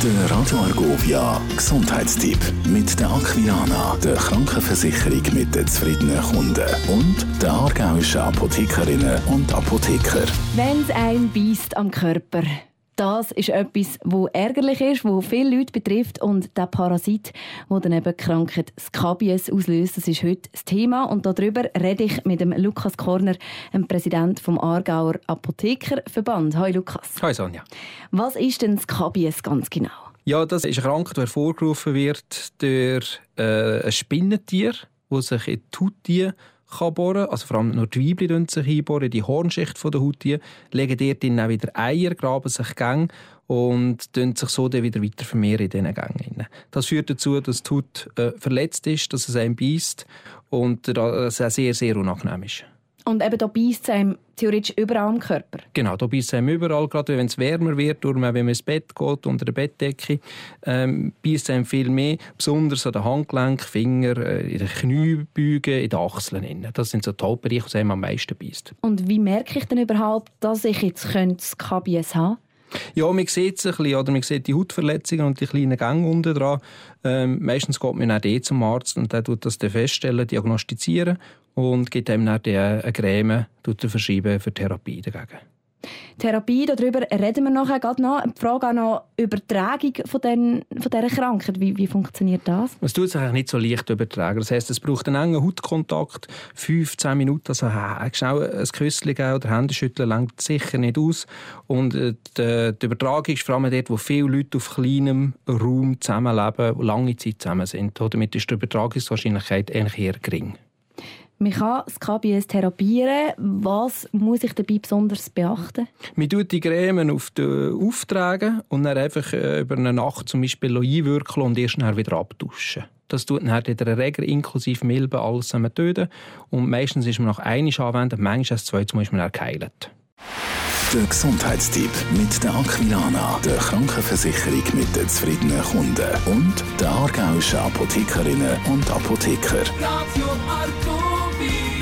Der Radio Argovia Gesundheitstipp. Mit der Aquilana, der Krankenversicherung mit den zufriedenen Kunden. Und der aargauischen Apothekerinnen und Apotheker. Wenn es einen beißt am Körper, das ist etwas, wo ärgerlich ist, wo viele Leute betrifft und der Parasit, wo dann eben Krankheit Skabies auslöst, das ist heute das Thema und darüber rede ich mit dem Lukas Korner, dem Präsident vom Aargauer Apothekerverband. Hallo Lukas. Hallo Sonja. Was ist denn Skabies ganz genau? Ja, das ist eine Krankheit, die hervorgerufen wird durch äh, ein Spinnentier, das sich in die Haut kann bohren Also vor allem nur die Weibchen sich einbohren, die Hornschicht der Haut, legen dort dann wieder Eier, graben sich Gänge und sich so dann wieder weiter vermehren in diesen Gängen. Das führt dazu, dass die Haut äh, verletzt ist, dass es einen beißt und dass es sehr, sehr unangenehm ist. Und eben da beißt es einem theoretisch überall am Körper? Genau, da beißt es einem überall, gerade wenn es wärmer wird, wenn man ins Bett geht, unter der Bettdecke, ähm, beißt es einem viel mehr, besonders an den Handgelenk, Finger, äh, in den Kniebeugen, in den Achseln. Das sind so die Hauptbereiche, die einem am meisten beißt. Und wie merke ich denn überhaupt, dass ich jetzt KBS haben könnte? Ja, man sieht es ein bisschen, oder man sieht die Hautverletzungen und die kleinen Gänge unten dran. Ähm, meistens geht man dann zum Arzt und der tut das dann feststellen, diagnostizieren und gibt einem dann eine Creme verschreiben für Therapie dagegen. Therapie, darüber reden wir nachher gerade noch. Die Frage auch noch Übertragung von, den, von dieser Krankheit. Wie, wie funktioniert das? Es tut sich eigentlich nicht so leicht übertragen. Das heisst, es braucht einen engen Hautkontakt, 15 Minuten. Also schnell ein Küsschen oder Händeschütteln langt sicher nicht aus. Und äh, die, die Übertragung ist vor allem dort, wo viele Leute auf kleinem Raum zusammenleben, lange Zeit zusammen sind. Damit ist die Übertragungswahrscheinlichkeit eher gering. Man kann das KBS therapieren. Was muss ich dabei besonders beachten? Man tut die Cremen auf die Aufträge und dann einfach äh, über eine Nacht zum Beispiel einwirken und erst dann wieder abduschen. Das tut dann in der Regel inklusive Milben alles zusammen töten. Und meistens ist man nach einem anwenden, manchmal als zweites muss man erkeilen. Der Gesundheitstipp mit der Aquilana, der Krankenversicherung mit den zufriedenen Kunden und der aargauischen Apothekerinnen und Apotheker. Radio be.